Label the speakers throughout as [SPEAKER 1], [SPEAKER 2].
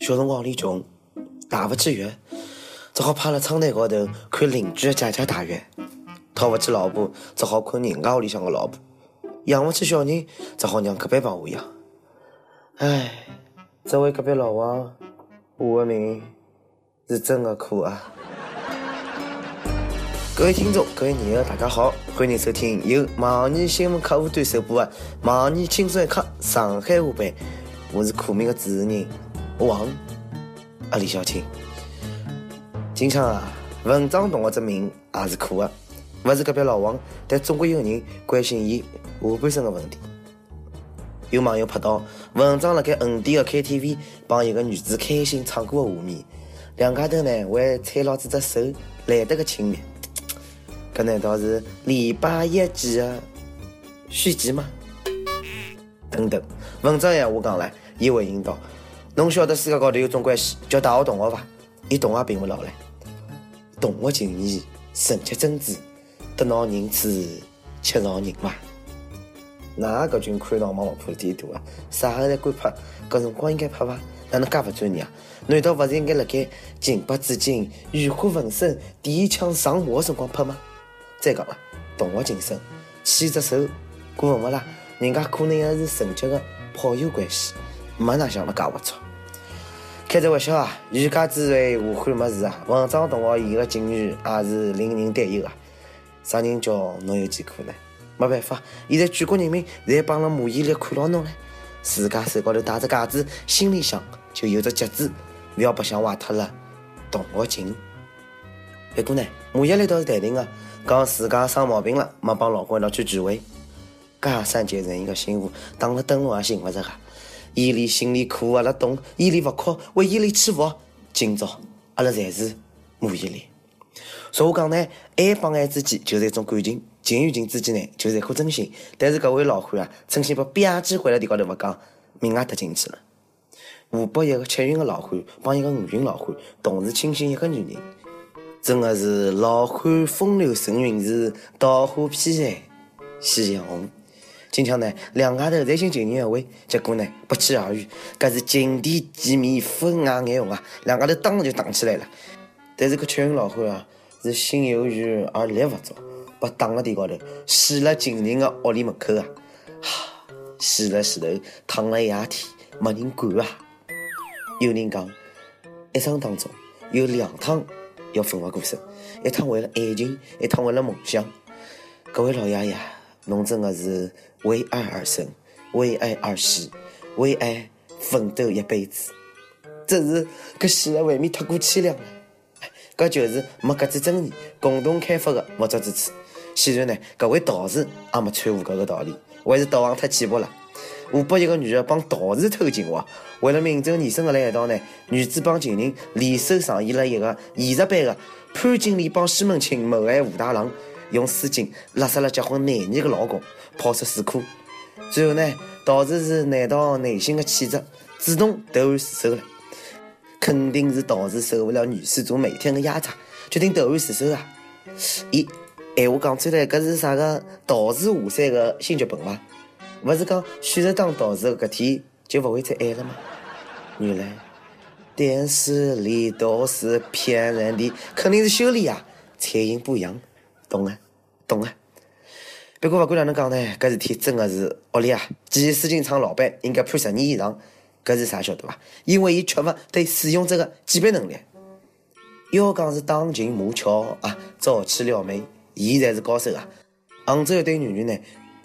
[SPEAKER 1] 小辰光里穷，打勿起浴，只好趴辣窗台高头看邻居的姐姐打浴；讨勿起老婆，只好困人家屋里向个老婆；养勿起小人，只好让隔壁帮我养。唉，这位隔壁老王，我的命是真的苦啊！各位听众，各位朋友，大家好，欢迎收听由网易新闻客户端首播的《网易轻松一刻上海话版》，我是苦命的主持人王啊李小青。今朝啊，文章同学这名也是苦的，勿是隔壁老王，但总归有人关心伊下半身的问题。有网友拍到文章辣盖横店的 KTV 帮一个女子开心唱歌的画面，两家头呢还踩牢子只手，来得个亲密。搿难道是礼拜一记的续集吗？等等，文章闲话讲了，伊回应道：“侬晓得世界高头有种关系叫大学同学伐？伊同学并勿老唻，同学情谊纯洁真挚，得闹人处且饶人伐？哪搿群看闹忙勿怕地大啊？啥个侪敢拍？搿辰光应该拍伐？哪能介勿专业啊？难道勿是应该辣盖情不自禁、欲火焚身、第一枪上马的辰光拍吗？”再讲了，同学情深，牵只手过分勿啦？人家可能还是纯洁的炮友关系，没哪想了介龌龊。开只玩笑啊！欲加之罪，何患无辞啊！文章同学伊个境遇也是令人担忧啊！啥人叫侬有疾苦呢？没办法，现在全国人民侪帮了马伊琍看牢侬了，自家手高头戴着戒指，心里向就有着节制，勿要白相坏脱了同学情。不过呢，马伊琍倒是淡定个。讲自家生毛病了，没帮老公一道去聚会，噶三节人一个媳妇，打了灯笼也寻勿着个。伊犁心里苦，阿拉懂；伊犁勿哭，为伊犁祈福。今朝阿拉侪是马伊琍。俗话讲呢，爱帮爱之间就是一种感情，情与情之间呢就是一颗真心。但是搿位老汉啊，真心把吧唧回了地高头勿讲，命也搭进去了。湖北一个七旬的老汉帮一个五旬老汉同时轻信一个女人。真的是老汉风流成云时，桃花披在夕阳红。今朝呢，两家头侪寻情人约会，结果呢不期而遇，搿是情敌见面分外眼红啊！两家头当场就打起来了。但是搿七旬老汉啊，是心有余而力不足，被打了地高头，死了情人的屋里门口啊！哈，死了死头，躺了一夜天，没人管啊！有人讲，一生当中有两趟。要奋不顾身，一趟为了爱情，一趟为了梦想。各位老爷爷，侬真的是为爱而生，为爱而死，为爱奋斗一辈子。只是搿死的未免太过凄凉了。搿就是没搿只尊严，共同开发的不足之处。显然呢，搿位道士也没参悟搿个道理，还是道行太浅薄了。湖北一个女的帮道士偷情哇，为了名正言顺的来一道呢，女子帮情人联手上演了一个现实版的潘金莲帮西门庆谋害武大郎，用丝巾勒死了结婚廿年的老公，抛出水库。最后呢，道士是难逃内心的谴责，主动投案自首了。肯定是道士受不了女施主每天的压榨，决定投案自首啊！咦，闲话讲出来，搿是啥个道士下山的新剧本吗？勿是讲选择当道士的搿天就勿会再爱了吗？原来电视里都是骗人的，肯定是修理啊，彩银不一样，懂啊，懂啊。不过不管哪能讲呢，搿事体真的是恶劣啊！建议丝巾厂老板应该判十年以上，搿是啥晓得伐？因为伊缺乏对使用者的鉴别能力。要讲是当情骂俏啊，早起撩妹，伊才是高手啊！杭州一对女女呢？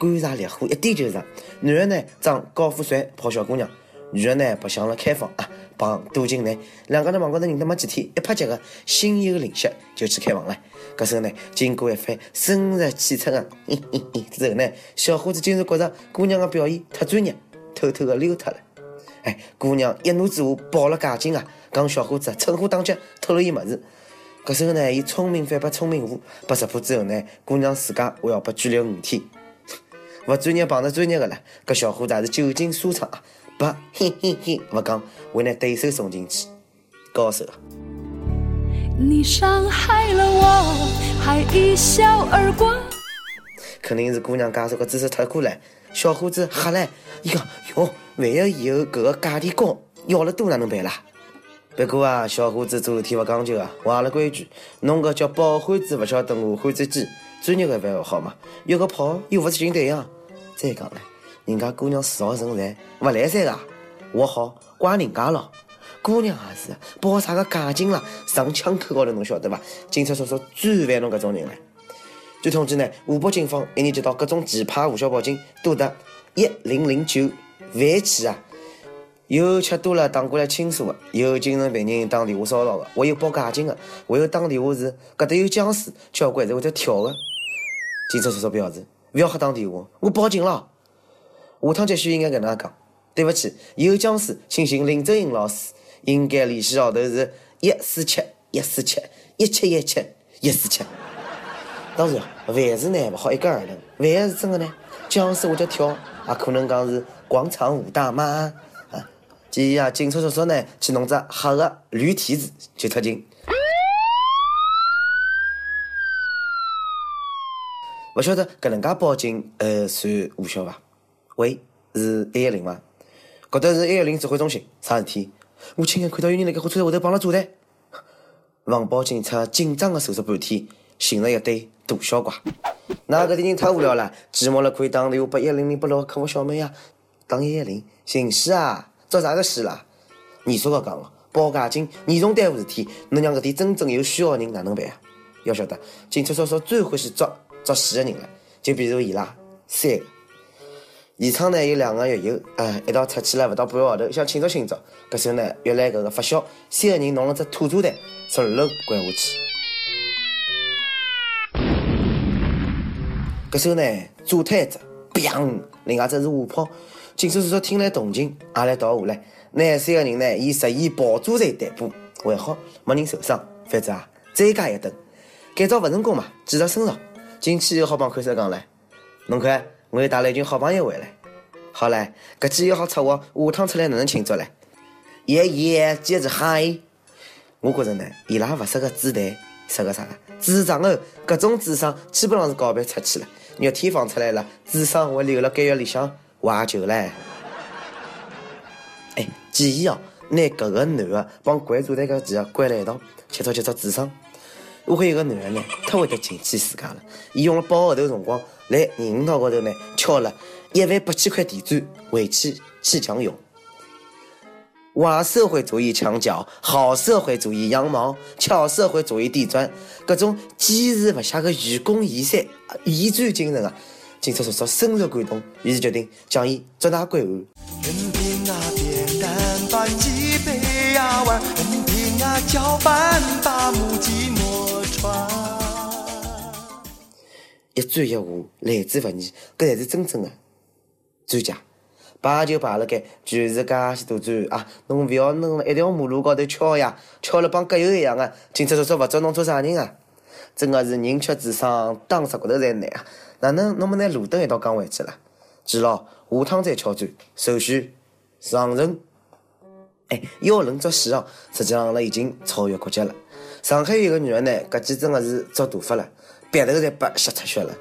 [SPEAKER 1] 干柴烈火，一点就着。男的呢装高富帅泡小姑娘，女的呢白相了开房啊，帮镀金男。两个人网高头认得没几天，一拍即合，心有灵犀就去开房了。搿时候呢，经过一番深入浅出的 之后呢，小伙子竟然觉着姑娘的表现太专业，偷偷的溜脱了。哎，姑娘一怒之下报了假警啊，讲小伙子趁火打劫，偷了伊物事。搿时候呢，伊聪明反被聪明误，被识破之后呢，姑娘自家还要被拘留五天。勿专业碰着专业的了，搿小伙子也是久经沙场啊，不嘿嘿嘿勿讲，为拿对手送进去，高手啊！你伤害了我，还一笑而过。肯定是姑娘介绍个姿势太过了，小伙子吓了，伊讲哟，万一以后搿个价钿高，要了多哪能办啦？不过啊，小伙子做事体勿讲究啊，坏了规矩。侬个叫饱汉子勿晓得饿汉子饥，专业个饭勿好嘛？约个炮又勿是寻对象。再讲了，人家姑娘四号人才勿来三个，我好怪人家咯。姑娘也是，报啥个假警啦？上枪口高头侬晓得伐？警察叔叔最烦侬搿种人了。据统计呢，湖北警方一年接到各种奇葩无效报警多达一零零九万起啊！有吃多了打过来倾诉的，有精神病人打电话骚扰的，还有报假警的，还有打电话是搿搭有僵尸，交关侪会得跳的。警察叔叔表示，勿要瞎打电话，我报警了。下趟继续应该搿能讲，对勿起，有僵尸，请寻林正英老师。应该联系号头是一四七一四七一七一七一四七。当然，万事呢勿好一概而论，万一是真的呢？僵尸会得跳，也可能讲是广场舞大妈啊。建议啊，警察叔叔呢去弄只黑的驴蹄子就出警。勿晓得搿能介报警，呃，算无效伐？喂，是一一零吗？搿搭是一一零指挥中心，啥事体？我亲眼看到有人辣盖火车站下头绑了炸弹，防暴警察紧张地搜索半天，寻了一堆大小怪。那搿点人太无聊了，寂寞了可以打电话拨一零零八六客服小妹呀，打一一零，寻死啊！做啥个事啦？严肃个讲，报假警严重耽误事体，侬让搿点真正有需要的人哪能办啊？要晓得，警察叔叔最欢喜捉捉死的人了，就比如伊拉三个。现场呢有两个狱友，哎，一道出去了，勿到半个号头，想庆祝庆祝。搿时呢，约来搿个发小，三个人弄了只土炸弹，从二楼掼下去。搿时呢，炸脱一只，砰！另外只是下炮。警察叔叔听来动静，也来倒下来。那三个人呢，以涉嫌爆炸罪逮捕，还好没人受伤。反正啊，再加一等，改造勿成功嘛，继续深造。进去以后，好帮看守讲唻，侬看。我又带了一群好朋友回来，好嘞，搿记又好策划，下趟出来哪能庆祝嘞？耶耶，节日嗨！我觉着呢，伊拉勿适合主台，适合啥个？主场哦，搿种智商基本上是告别出去了，肉体放出来了，智商会留辣监狱里向怀旧唻。哎，建议哦，拿搿个男的帮关主台搿几个关辣一道，去做去做主场。我看有个男的呢，太会得进气自家了。伊用了八个号头辰光，来人行道高头呢，敲了一万八千块地砖，回去砌墙用。坏社会主义墙角，好社会主义羊毛，巧社会主义地砖，各种坚持不懈的愚公移山、移砖精神啊！警察叔叔深受感动，于是决定将伊捉拿归案。搅拌把木屐磨穿，一砖一瓦来之不易，搿才是真正的专家。摆就摆辣盖，全是介许多砖啊！侬勿要弄了一条马路高头敲呀，敲了帮割油一样的。警察叔叔勿抓侬做啥人啊？真个是人缺智商，当石骨头侪难啊！哪能侬们拿路灯一道讲回去了？记牢，下趟再敲砖，手续上任。哎，要人作戏哦，实际上了已经超越国家了。上海有个女人呢，搿记真个是遭大发了，鼻头侪被吸出血了。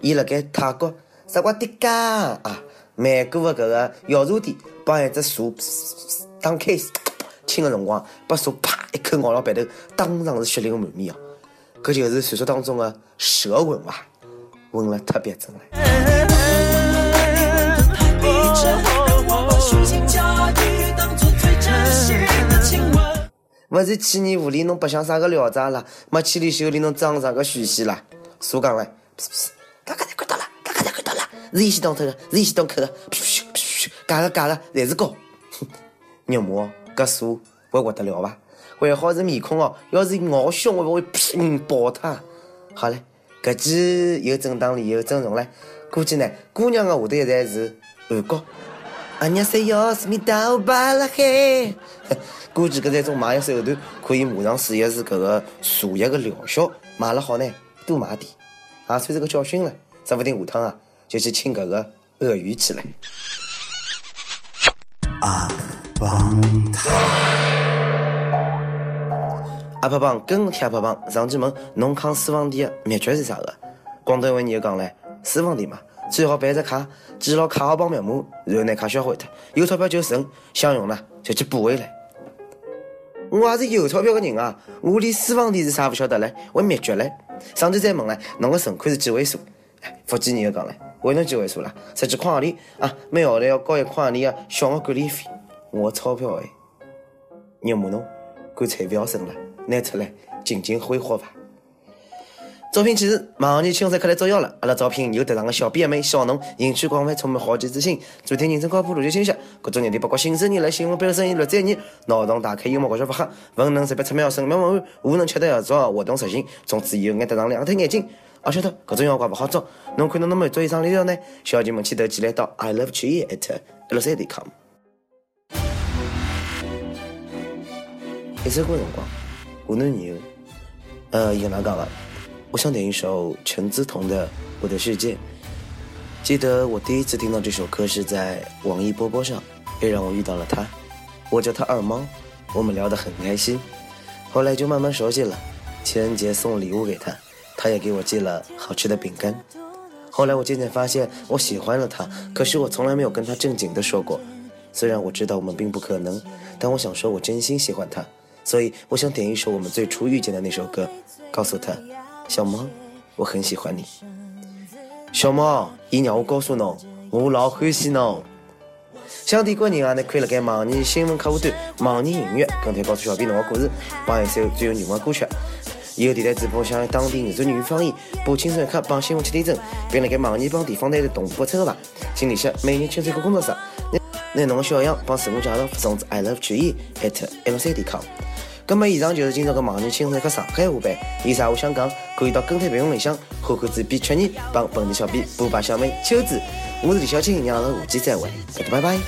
[SPEAKER 1] 伊辣盖泰国啥个迪迦啊，曼谷的搿个药茶店帮一只蛇打开亲的辰光，把蛇啪一口咬了鼻头，当场是血流满面哦。搿就是传说当中的蛇吻伐？吻了特别真嘞。勿是去年狐狸，侬白相啥个聊斋啦？没千里修炼，侬装啥个虚戏啦？啥讲嘞？刚刚才看到了，刚刚才看到了，是伊先动头的，是伊先动口的，噗噗噗噗，假的假的，侪是高。肉麻，搿蛇会活得了伐？还好是面孔哦，要是咬胸，会不会砰爆他？好嘞，搿记有正当理由整容嘞。估计呢，姑娘的下头一代是韩国。阿娘说要思密达，我巴了嘿。估计搿是一种卖药手段，可以马上试一试搿个茶叶的疗效。买了好呢，多买点，也算是个教训了。说不定下趟啊，就去请搿个鳄鱼去了。阿邦塔，阿胖胖跟贴阿胖胖上去问，侬抗私房店的秘诀是啥个？广东话人就讲嘞，私房店嘛，最好办只卡，记牢卡号、帮密码，然后拿卡销毁脱。有钞票就存，想用了就去补回来。我也是有钞票的人啊，我连私房钱是啥勿晓得嘞，问秘诀嘞。上级再问了，侬个存款是几位数？福建人又讲了，为侬几位数了？实际矿里啊，每号头要交一矿里的小额管理费。我钞票哎，肉麻侬，干脆不要存了，拿出来尽情挥霍吧。招聘启事：马上年青山课来招要了，阿拉招聘有特长的小编妹、小农，兴趣广泛，充满好奇之心，专听人生靠谱、逻辑清晰，各种热点八卦、新生人来新闻背后生意六专业，脑洞大开、幽默搞笑发黑，文能识别出秒神妙文案，武能吃得要早，活动实行，从此以后眼得上两对眼睛。而晓得各种妖怪不好找，侬看到侬能满足以上理由呢？小姐们记得寄来到 i love 曲艺 at l c d com。一首歌辰光，湖南女友，呃，伊跟哪讲个？我想点一首陈思彤的《我的世界》。记得我第一次听到这首歌是在网易波波上，也让我遇到了他。我叫他二猫，我们聊得很开心。后来就慢慢熟悉了。情人节送礼物给他，他也给我寄了好吃的饼干。后来我渐渐发现我喜欢了他，可是我从来没有跟他正经的说过。虽然我知道我们并不可能，但我想说我真心喜欢他，所以我想点一首我们最初遇见的那首歌，告诉他。小猫，我很喜欢你。小猫，伊让我告诉侬，我老欢喜侬。想点歌人啊，你可以辣盖网易新闻客户端、网易音乐跟帖告诉小编侬个故事，帮一首最有缘的歌曲。以后电台主播想当地原汁原味方言播轻松一刻帮新闻七点钟，并辣盖网易帮地方台的同步播出吧。请联系每日轻松一刻工作室，拿侬个小样帮自我介绍发送至 i love 曲艺 at mc.com。那么，以上就是今朝个盲人轻松一刻上海话版。有啥话想讲，可以到跟帖评论里向，看看主编缺你帮本地小编补把小妹秋子。我是李小青，让人下期再会，拜拜。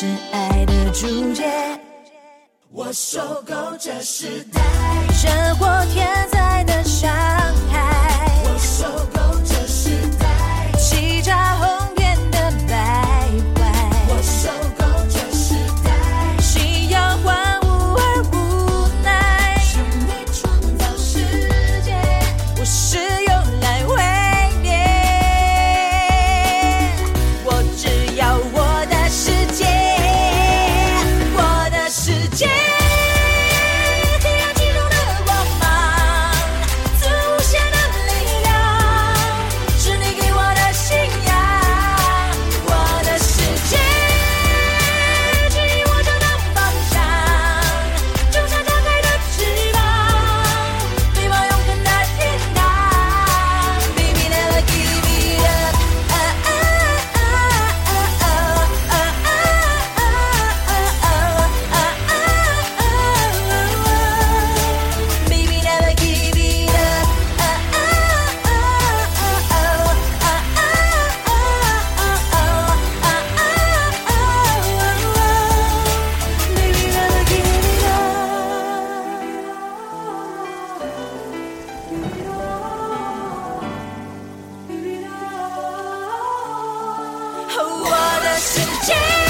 [SPEAKER 1] 是爱的注解。我受够这时代生活天灾的伤害，我受够哦，我的世界。